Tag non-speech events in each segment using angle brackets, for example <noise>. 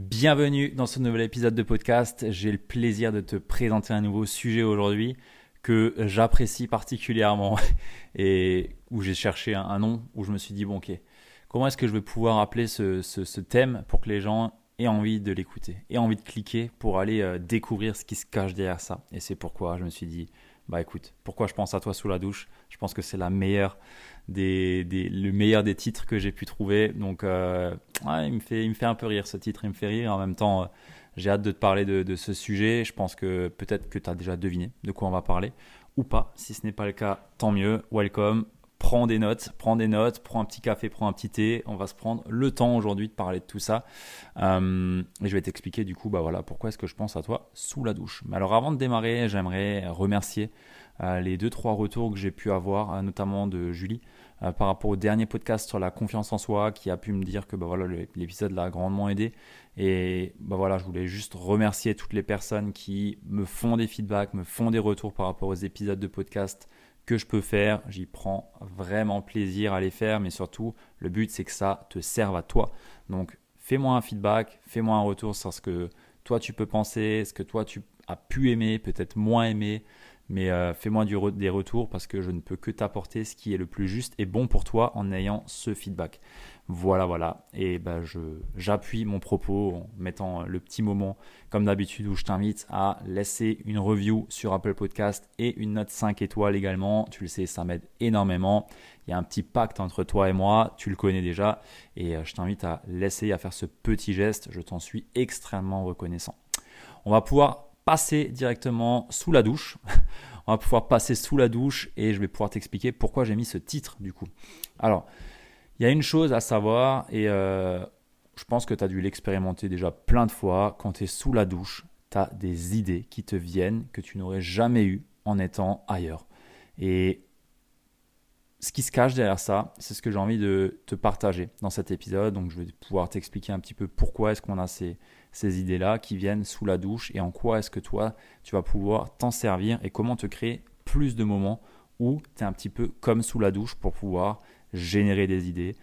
Bienvenue dans ce nouvel épisode de podcast. J'ai le plaisir de te présenter un nouveau sujet aujourd'hui que j'apprécie particulièrement <laughs> et où j'ai cherché un, nom où je me suis dit bon ok comment est-ce que je vais pouvoir appeler ce, thème pour que les gens aient envie de l'écouter aient envie de cliquer pour aller euh, découvrir ce qui se cache derrière ça et c'est pourquoi je me suis dit bah écoute pourquoi je pense à toi sous la douche? Je pense que c'est la meilleure des, le meilleur des titres que j'ai pu trouver. Donc, euh, il, me fait, il me fait un peu rire ce titre, il me fait rire. En même temps, euh, j'ai hâte de te parler de, ce sujet. Je pense que peut-être que tu as déjà deviné de quoi on va parler ou pas. Si ce n'est pas le cas, tant mieux. Welcome. Prends des notes, prends des notes, prends un petit café, prends un petit thé. On va se prendre le temps aujourd'hui de parler de tout ça. Euh, et je vais t'expliquer du coup, bah voilà, pourquoi est-ce que je pense à toi sous la douche. Mais alors avant de démarrer, j'aimerais remercier les deux trois retours que j'ai pu avoir, notamment de Julie, euh, par rapport au dernier podcast sur la confiance en soi qui a pu me dire que bah, voilà, l'épisode l'a grandement aidé. Et bah, voilà, je voulais juste remercier toutes les personnes qui me font des feedbacks, me font des retours par rapport aux épisodes de podcast que je peux faire. J'y prends vraiment plaisir à les faire, mais surtout, le but c'est que ça te serve à toi. Donc, fais-moi un feedback, fais-moi un retour sur ce que toi tu peux penser, ce que toi tu as pu aimer, peut-être moins aimer, mais euh, fais-moi des retours parce que je ne peux que t'apporter ce qui est le plus juste et bon pour toi en ayant ce feedback. Voilà, voilà. Et ben, j'appuie mon propos en mettant le petit moment, comme d'habitude, où je t'invite à laisser une review sur Apple Podcast et une note 5 étoiles également. Tu le sais, ça m'aide énormément. Il y a un petit pacte entre toi et moi, tu le connais déjà. Et euh, je t'invite à laisser, à faire ce petit geste. Je t'en suis extrêmement reconnaissant. On va pouvoir passer directement sous la douche. <laughs> On va pouvoir passer sous la douche et je vais pouvoir t'expliquer pourquoi j'ai mis ce titre du coup. Alors, il y a une chose à savoir et euh, je pense que tu as dû l'expérimenter déjà plein de fois. Quand tu es sous la douche, tu as des idées qui te viennent que tu n'aurais jamais eues en étant ailleurs. Et ce qui se cache derrière ça, c'est ce que j'ai envie de te partager dans cet épisode. Donc, je vais pouvoir t'expliquer un petit peu pourquoi est-ce qu'on a ces, ces idées-là qui viennent sous la douche et en quoi est-ce que toi, tu vas pouvoir t'en servir et comment te créer plus de moments où tu es un petit peu comme sous la douche pour pouvoir générer des idées,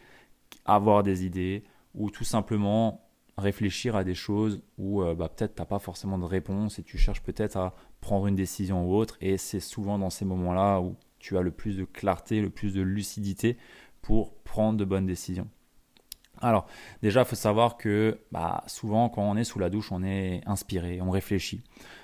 avoir des idées ou tout simplement réfléchir à des choses où euh, bah, peut-être tu n'as pas forcément de réponse et tu cherches peut-être à prendre une décision ou autre et c'est souvent dans ces moments-là où tu as le plus de clarté, le plus de lucidité pour prendre de bonnes décisions. Alors, déjà, il faut savoir que bah, souvent, quand on est sous la douche, on est inspiré, on réfléchit.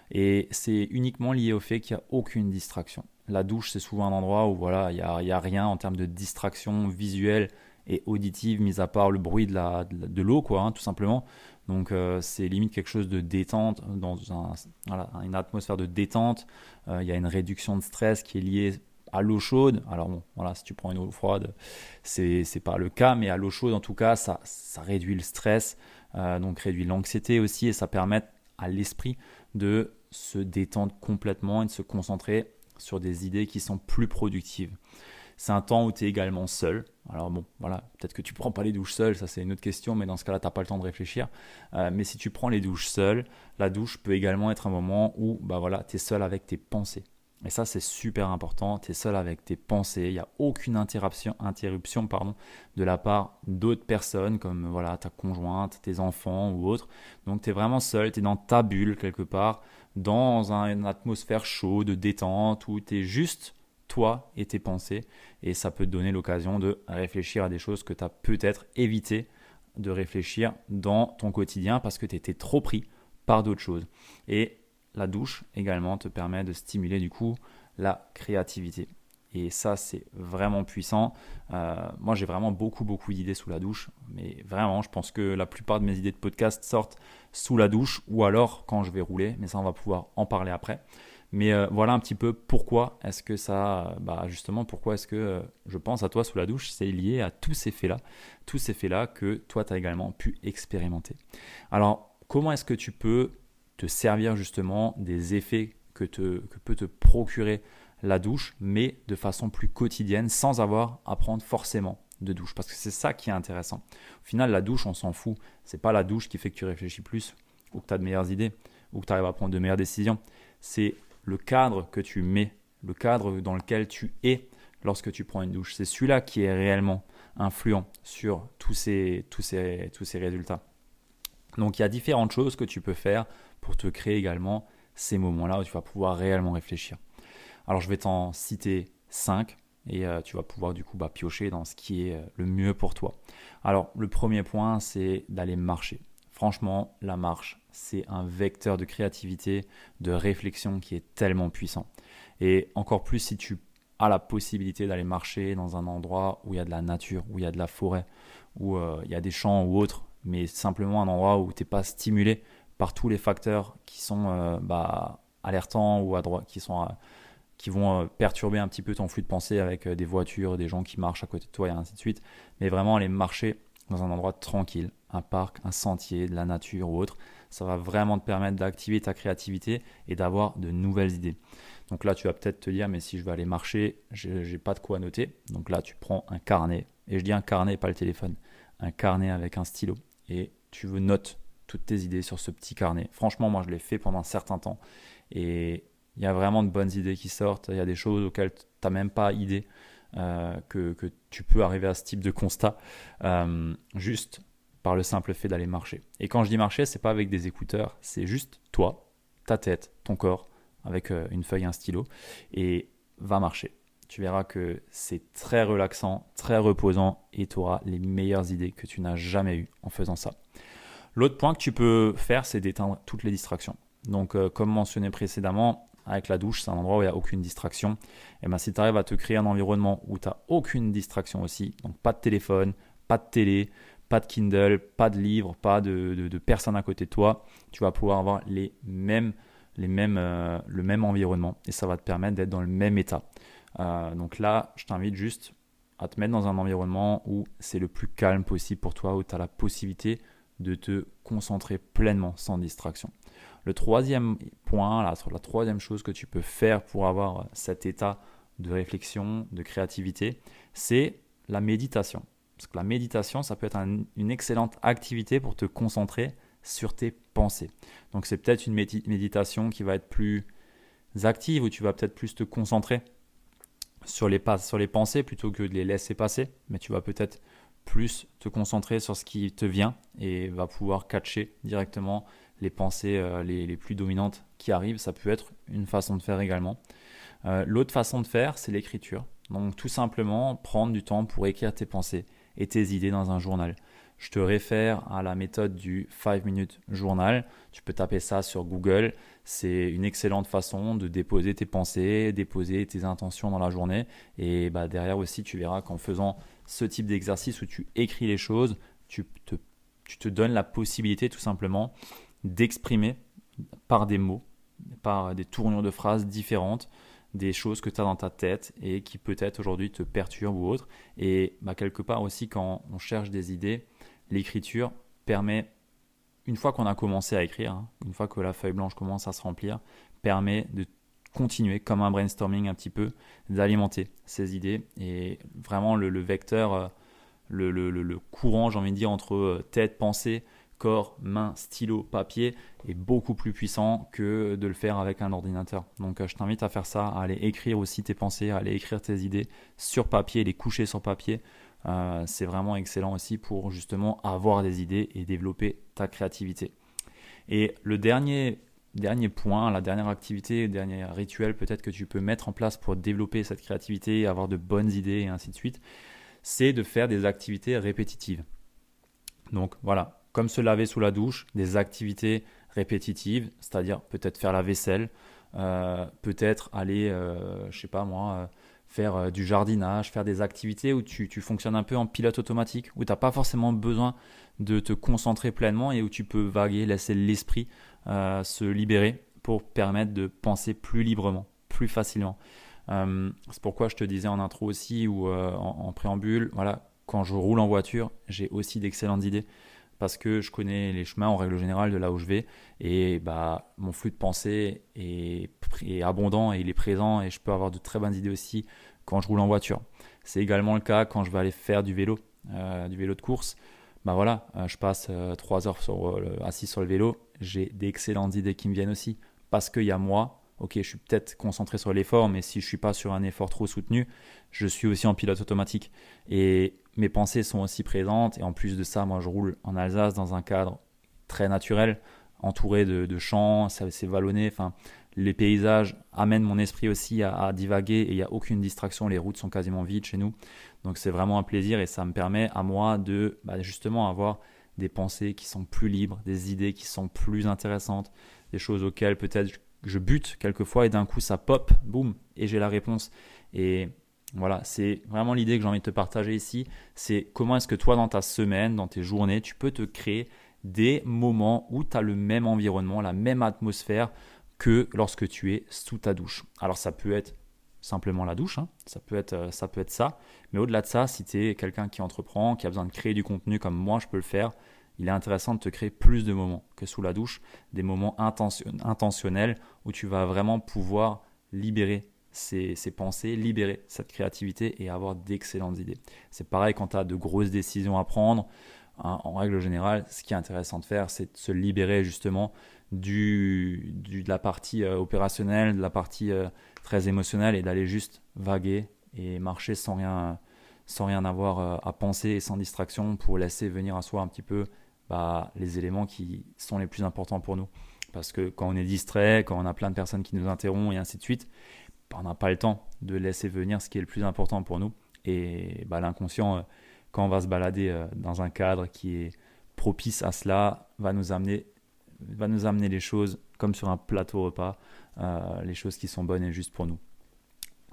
Et c'est uniquement lié au fait qu'il n'y a aucune distraction. La douche, c'est souvent un endroit où voilà, il n'y a, a, rien en termes de distraction visuelle et auditive, mis à part le bruit de l'eau, de, de l'eau, quoi, hein, tout simplement. Donc, euh, c'est limite quelque chose de détente, dans une atmosphère de détente. Euh, il y a une réduction de stress qui est liée à l'eau chaude. Alors bon, voilà, si tu prends une eau froide, c'est n'est pas le cas, mais à l'eau chaude en tout cas, ça, réduit le stress, euh, donc réduit l'anxiété aussi, et ça permet à l'esprit de se détendre complètement et de se concentrer sur des idées qui sont plus productives. C'est un temps où tu es également seul. Alors bon, voilà, peut-être que tu prends pas les douches seul, ça c'est une autre question, mais dans ce cas-là, tu n'as pas le temps de réfléchir. Euh, mais si tu prends les douches seul, la douche peut également être un moment où bah voilà, tu es seul avec tes pensées. Et ça, c'est super important. Tu es seul avec tes pensées. Il n'y a aucune interruption, de la part d'autres personnes, comme voilà, ta conjointe, tes enfants ou autres. Donc, tu es vraiment seul. Tu es dans ta bulle quelque part, dans une atmosphère chaude, de détente, où tu es juste toi et tes pensées. Et ça peut te donner l'occasion de réfléchir à des choses que tu as peut-être évité de réfléchir dans ton quotidien parce que tu étais trop pris par d'autres choses. Et la douche également te permet de stimuler du coup la créativité. Et ça, c'est vraiment puissant. Euh, moi, j'ai vraiment beaucoup, beaucoup d'idées sous la douche. Mais vraiment, je pense que la plupart de mes idées de podcast sortent sous la douche ou alors quand je vais rouler. Mais ça, on va pouvoir en parler après. Mais euh, voilà un petit peu pourquoi est-ce que ça, bah justement, pourquoi est-ce que euh, je pense à toi sous la douche. C'est lié à tous ces faits-là. Tous ces faits-là que toi, tu as également pu expérimenter. Alors, comment est-ce que tu peux te servir justement des effets que, te, que peut te procurer la douche, mais de façon plus quotidienne, sans avoir à prendre forcément de douche. Parce que c'est ça qui est intéressant. Au final, la douche, on s'en fout. C'est pas la douche qui fait que tu réfléchis plus, ou que tu as de meilleures idées, ou que tu arrives à prendre de meilleures décisions. C'est le cadre que tu mets, le cadre dans lequel tu es lorsque tu prends une douche. C'est celui-là qui est réellement influent sur tous ces, tous ces, tous ces résultats. Donc il y a différentes choses que tu peux faire pour te créer également ces moments-là où tu vas pouvoir réellement réfléchir. Alors je vais t'en citer 5 et euh, tu vas pouvoir du coup bah, piocher dans ce qui est euh, le mieux pour toi. Alors le premier point c'est d'aller marcher. Franchement, la marche, c'est un vecteur de créativité, de réflexion qui est tellement puissant. Et encore plus si tu as la possibilité d'aller marcher dans un endroit où il y a de la nature, où il y a de la forêt, où euh, il y a des champs ou autres, mais simplement un endroit où tu n'es pas stimulé par tous les facteurs qui sont bah, alertants ou à droite, qui sont qui vont euh, perturber un petit peu ton flux de pensée avec euh, des voitures, des gens qui marchent à côté de toi et ainsi de suite. Mais vraiment aller marcher dans un endroit tranquille, un parc, un sentier, de la nature ou autre, ça va vraiment te permettre d'activer ta créativité et d'avoir de nouvelles idées. Donc là, tu vas peut-être te dire, mais si je vais aller marcher, j'ai pas de quoi noter. Donc là, tu prends un carnet, et je dis un carnet, pas le téléphone, un carnet avec un stylo, et tu veux notes toutes tes idées sur ce petit carnet. Franchement, moi, je l'ai fait pendant un certain temps, et il y a vraiment de bonnes idées qui sortent. Il y a des choses auxquelles tu n'as même pas idée euh, que, tu peux arriver à ce type de constat euh, juste par le simple fait d'aller marcher. Et quand je dis marcher, c'est pas avec des écouteurs, c'est juste toi, ta tête, ton corps, avec euh, une feuille un stylo, et va marcher. Tu verras que c'est très relaxant, très reposant, et tu auras les meilleures idées que tu n'as jamais eues en faisant ça. L'autre point que tu peux faire, c'est d'éteindre toutes les distractions. Donc, comme mentionné précédemment, avec la douche, c'est un endroit où il n'y a aucune distraction. Et bien si tu arrives à te créer un environnement où tu n'as aucune distraction aussi, donc pas de téléphone, pas de télé, pas de Kindle, pas de livre, pas de, personne à côté de toi, tu vas pouvoir avoir les mêmes, les euh, le même environnement et ça va te permettre d'être dans le même état. Euh, donc là, je t'invite juste à te mettre dans un environnement où c'est le plus calme possible pour toi, où tu as la possibilité de te concentrer pleinement sans distraction. Le troisième point, la troisième chose que tu peux faire pour avoir cet état de réflexion, de créativité, c'est la méditation. Parce que la méditation, ça peut être une excellente activité pour te concentrer sur tes pensées. Donc c'est peut-être une méditation qui va être plus active, où tu vas peut-être plus te concentrer sur les pensées plutôt que de les laisser passer, mais tu vas peut-être plus te concentrer sur ce qui te vient et va pouvoir catcher directement les pensées euh, les, plus dominantes qui arrivent. Ça peut être une façon de faire également. Euh, l'autre façon de faire, c'est l'écriture. Donc tout simplement prendre du temps pour écrire tes pensées et tes idées dans un journal. Je te réfère à la méthode du 5 minutes journal. Tu peux taper ça sur Google. C'est une excellente façon de déposer tes pensées, déposer tes intentions dans la journée. Et bah, derrière aussi, tu verras qu'en faisant ce type d'exercice où tu écris les choses, tu te, tu te donnes la possibilité tout simplement d'exprimer par des mots, par des tournures de phrases différentes, des choses que tu as dans ta tête et qui peut-être aujourd'hui te perturbent ou autre. Et bah, quelque part aussi, quand on cherche des idées, l'écriture permet, une fois qu'on a commencé à écrire, hein, une fois que la feuille blanche commence à se remplir, permet de continuer comme un brainstorming un petit peu, d'alimenter ces idées. Et vraiment le, vecteur, euh, le, le courant, j'ai envie de dire, entre euh, tête, pensée, corps, main, stylo, papier est beaucoup plus puissant que de le faire avec un ordinateur. Donc euh, je t'invite à faire ça, à aller écrire aussi tes pensées, à aller écrire tes idées sur papier, les coucher sur papier. Euh, c'est vraiment excellent aussi pour justement avoir des idées et développer ta créativité. Et le dernier, dernier point, la dernière activité, le dernier rituel peut-être que tu peux mettre en place pour développer cette créativité, avoir de bonnes idées et ainsi de suite, c'est de faire des activités répétitives. Donc voilà, comme se laver sous la douche, des activités répétitives, c'est-à-dire peut-être faire la vaisselle, euh, peut-être aller, euh, je sais pas moi, euh, faire du jardinage, faire des activités où tu, fonctionnes un peu en pilote automatique, où tu n'as pas forcément besoin de te concentrer pleinement et où tu peux vaguer, laisser l'esprit se libérer pour permettre de penser plus librement, plus facilement. c'est pourquoi je te disais en intro aussi ou en, en préambule, voilà, quand je roule en voiture, j'ai aussi d'excellentes idées parce que je connais les chemins en règle générale de là où je vais et bah mon flux de pensée est, abondant et il est présent et je peux avoir de très bonnes idées aussi quand je roule en voiture. C'est également le cas quand je vais aller faire du vélo, euh, du vélo de course. Bah voilà, euh, je passe euh, trois heures sur, assis sur le vélo, j'ai d'excellentes idées qui me viennent aussi parce qu'il y a moi. Ok, je suis peut-être concentré sur l'effort, mais si je suis pas sur un effort trop soutenu, je suis aussi en pilote automatique. Et mes pensées sont aussi présentes. Et en plus de ça, moi, je roule en Alsace dans un cadre très naturel, entouré de, champs, c'est vallonné. Enfin, les paysages amènent mon esprit aussi à, divaguer et il n'y a aucune distraction. Les routes sont quasiment vides chez nous. Donc c'est vraiment un plaisir et ça me permet à moi de bah, justement avoir des pensées qui sont plus libres, des idées qui sont plus intéressantes, des choses auxquelles peut-être je bute quelquefois et d'un coup ça pop, boum, et j'ai la réponse. Et voilà, c'est vraiment l'idée que j'ai envie de te partager ici. C'est comment est-ce que toi, dans ta semaine, dans tes journées, tu peux te créer des moments où tu as le même environnement, la même atmosphère que lorsque tu es sous ta douche. Alors ça peut être simplement la douche, hein. ça, peut être, euh, ça peut être ça, mais au-delà de ça, si tu es quelqu'un qui entreprend, qui a besoin de créer du contenu comme moi je peux le faire, il est intéressant de te créer plus de moments que sous la douche, des moments intentionnels où tu vas vraiment pouvoir libérer ces, pensées, libérer cette créativité et avoir d'excellentes idées. C'est pareil quand tu as de grosses décisions à prendre. Hein, en règle générale, ce qui est intéressant de faire, c'est de se libérer justement du, de la partie euh, opérationnelle, de la partie euh, très émotionnelle et d'aller juste vaguer et marcher sans rien, sans rien avoir euh, à penser et sans distraction pour laisser venir à soi un petit peu bah, les éléments qui sont les plus importants pour nous. Parce que quand on est distrait, quand on a plein de personnes qui nous interrompent et ainsi de suite, on n'a pas le temps de laisser venir ce qui est le plus important pour nous. Et bah, l'inconscient, quand on va se balader dans un cadre qui est propice à cela, va nous amener va nous amener les choses comme sur un plateau repas, euh, les choses qui sont bonnes et justes pour nous.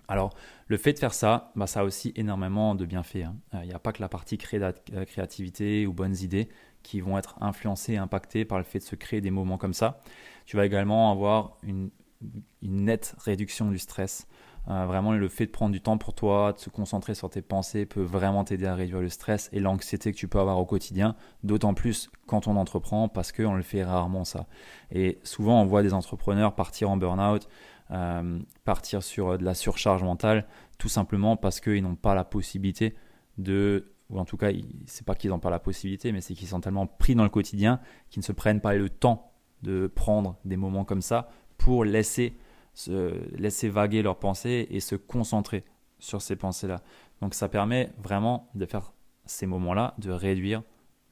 Alors, le fait de faire ça, bah, ça a aussi énormément de bienfaits. Il hein. n'y euh, a pas que la partie euh, créativité ou bonnes idées qui vont être influencées impactées par le fait de se créer des moments comme ça. Tu vas également avoir une nette réduction du stress. Euh, vraiment, le fait de prendre du temps pour toi, de se concentrer sur tes pensées peut vraiment t'aider à réduire le stress et l'anxiété que tu peux avoir au quotidien, d'autant plus quand on entreprend parce qu'on le fait rarement ça. Et souvent, on voit des entrepreneurs partir en burn-out, euh, partir sur euh, de la surcharge mentale, tout simplement parce qu'ils n'ont pas la possibilité de ou en tout cas, c'est pas qu'ils n'ont pas la possibilité, mais c'est qu'ils sont tellement pris dans le quotidien qu'ils ne se prennent pas le temps de prendre des moments comme ça pour laisser se laisser vaguer leurs pensées et se concentrer sur ces pensées-là. Donc ça permet vraiment de faire ces moments-là, de réduire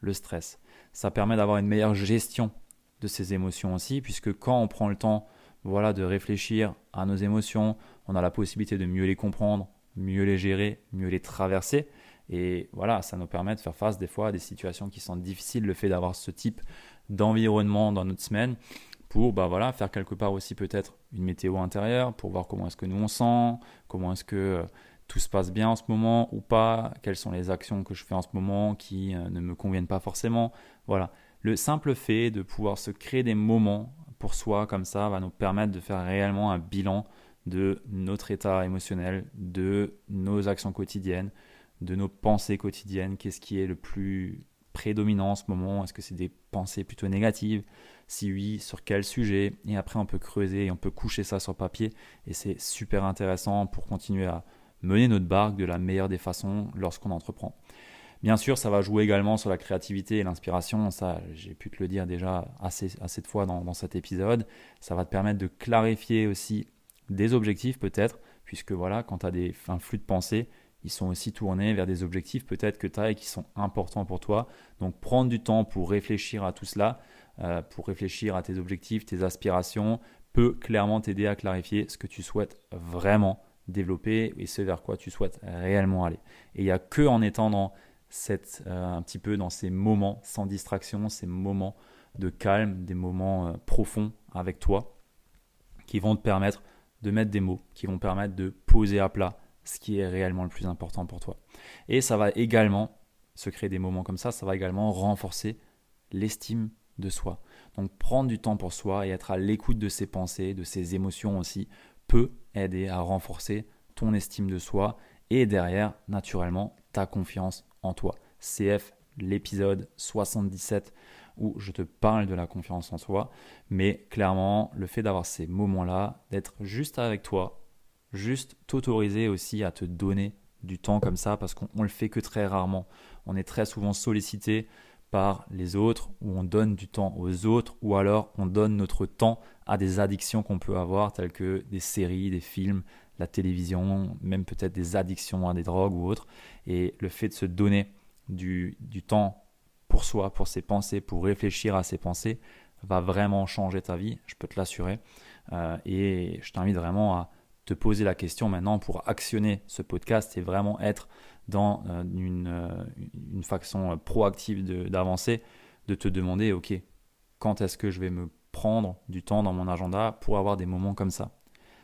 le stress. Ça permet d'avoir une meilleure gestion de ces émotions aussi, puisque quand on prend le temps voilà, de réfléchir à nos émotions, on a la possibilité de mieux les comprendre, mieux les gérer, mieux les traverser. Et voilà, ça nous permet de faire face des fois à des situations qui sont difficiles, le fait d'avoir ce type d'environnement dans notre semaine pour bah faire quelque part aussi peut-être une météo intérieure pour voir comment est-ce que nous on sent, comment est-ce que euh, tout se passe bien en ce moment ou pas, quelles sont les actions que je fais en ce moment qui euh, ne me conviennent pas forcément. Voilà, le simple fait de pouvoir se créer des moments pour soi comme ça va nous permettre de faire réellement un bilan de notre état émotionnel, de nos actions quotidiennes, de nos pensées quotidiennes, qu'est-ce qui est le plus prédominant en ce moment? Est-ce que c'est des pensées plutôt négatives? Si oui, sur quel sujet? Et après, on peut creuser et on peut coucher ça sur papier. Et c'est super intéressant pour continuer à mener notre barque de la meilleure des façons lorsqu'on entreprend. Bien sûr, ça va jouer également sur la créativité et l'inspiration. Ça, j'ai pu te le dire déjà assez, assez de fois dans, cet épisode. Ça va te permettre de clarifier aussi des objectifs peut-être, puisque voilà, quand tu as des, un flux de pensée, ils sont aussi tournés vers des objectifs peut-être que tu as et qui sont importants pour toi. Donc prendre du temps pour réfléchir à tout cela, euh, pour réfléchir à tes objectifs, tes aspirations, peut clairement t'aider à clarifier ce que tu souhaites vraiment développer et ce vers quoi tu souhaites réellement aller. Et il n'y a que en étant dans cette, euh, un petit peu dans ces moments sans distraction, ces moments de calme, des moments euh, profonds avec toi, qui vont te permettre de mettre des mots, qui vont permettre de poser à plat ce qui est réellement le plus important pour toi. Et ça va également, se créer des moments comme ça, ça va également renforcer l'estime de soi. Donc prendre du temps pour soi et être à l'écoute de ses pensées, de ses émotions aussi, peut aider à renforcer ton estime de soi et derrière, naturellement, ta confiance en toi. CF l'épisode 77 où je te parle de la confiance en soi. Mais clairement, le fait d'avoir ces moments-là, d'être juste avec toi, juste t'autoriser aussi à te donner du temps comme ça, parce qu'on le fait que très rarement. On est très souvent sollicité par les autres, ou on donne du temps aux autres, ou alors on donne notre temps à des addictions qu'on peut avoir, telles que des séries, des films, la télévision, même peut-être des addictions à des drogues ou autres. Et le fait de se donner du, du temps pour soi, pour ses pensées, pour réfléchir à ses pensées, va vraiment changer ta vie, je peux te l'assurer. Euh, et je t'invite vraiment à te poser la question maintenant pour actionner ce podcast et vraiment être dans euh, une, euh, une, façon proactive d'avancer, de, te demander, OK, quand est-ce que je vais me prendre du temps dans mon agenda pour avoir des moments comme ça?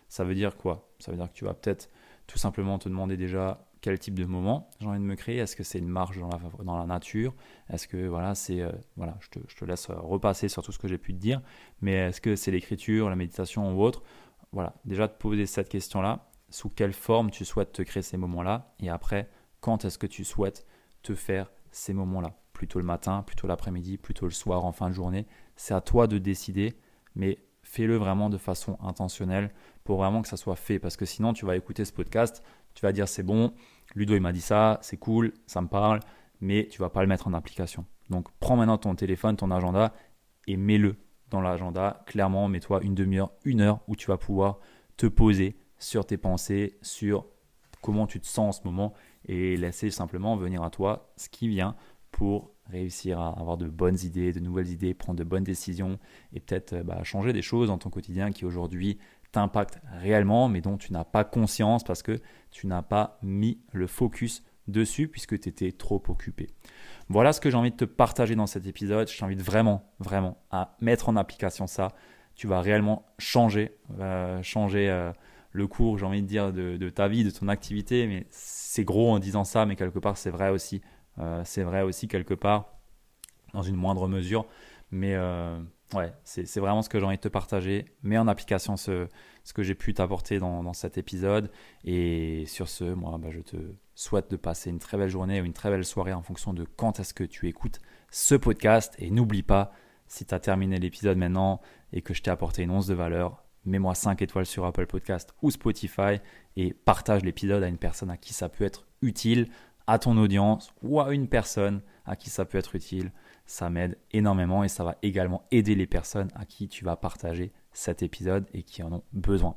Ça veut dire quoi? Ça veut dire que tu vas peut-être tout simplement te demander déjà quel type de moment j'ai envie de me créer. Est-ce que c'est une marche dans la, dans la nature? Est-ce que voilà, c'est euh, voilà, je te, je te, laisse repasser sur tout ce que j'ai pu te dire, mais est-ce que c'est l'écriture, la méditation ou autre? Voilà, déjà te poser cette question-là, sous quelle forme tu souhaites te créer ces moments-là, et après, quand est-ce que tu souhaites te faire ces moments-là? Plutôt le matin, plutôt l'après-midi, plutôt le soir, en fin de journée? C'est à toi de décider, mais fais-le vraiment de façon intentionnelle pour vraiment que ça soit fait, parce que sinon tu vas écouter ce podcast, tu vas dire c'est bon, Ludo il m'a dit ça, c'est cool, ça me parle, mais tu vas pas le mettre en application. Donc prends maintenant ton téléphone, ton agenda et mets-le l'agenda. Clairement, mets-toi une demi-heure, une heure où tu vas pouvoir te poser sur tes pensées, sur comment tu te sens en ce moment et laisser simplement venir à toi ce qui vient pour réussir à avoir de bonnes idées, de nouvelles idées, prendre de bonnes décisions et peut-être bah, changer des choses dans ton quotidien qui aujourd'hui t'impacte réellement, mais dont tu n'as pas conscience parce que tu n'as pas mis le focus dessus puisque tu étais trop occupé. Voilà ce que j'ai envie de te partager dans cet épisode. Je t'invite vraiment, vraiment à mettre en application ça. Tu vas réellement changer, euh, changer euh, le cours, j'ai envie de dire, de, ta vie, de ton activité. Mais c'est gros en disant ça, mais quelque part, c'est vrai aussi. Euh, c'est vrai aussi quelque part, dans une moindre mesure. Mais ouais, c'est vraiment ce que j'ai envie de te partager. Mets en application ce, que j'ai pu t'apporter dans, dans, cet épisode. Et sur ce, moi, bah, je te souhaite de passer une très belle journée ou une très belle soirée en fonction de quand est-ce que tu écoutes ce podcast. Et n'oublie pas, si tu as terminé l'épisode maintenant et que je t'ai apporté une once de valeur, mets-moi 5 étoiles sur Apple Podcast ou Spotify et partage l'épisode à une personne à qui ça peut être utile, à ton audience ou à une personne à qui ça peut être utile ça m'aide énormément et ça va également aider les personnes à qui tu vas partager cet épisode et qui en ont besoin.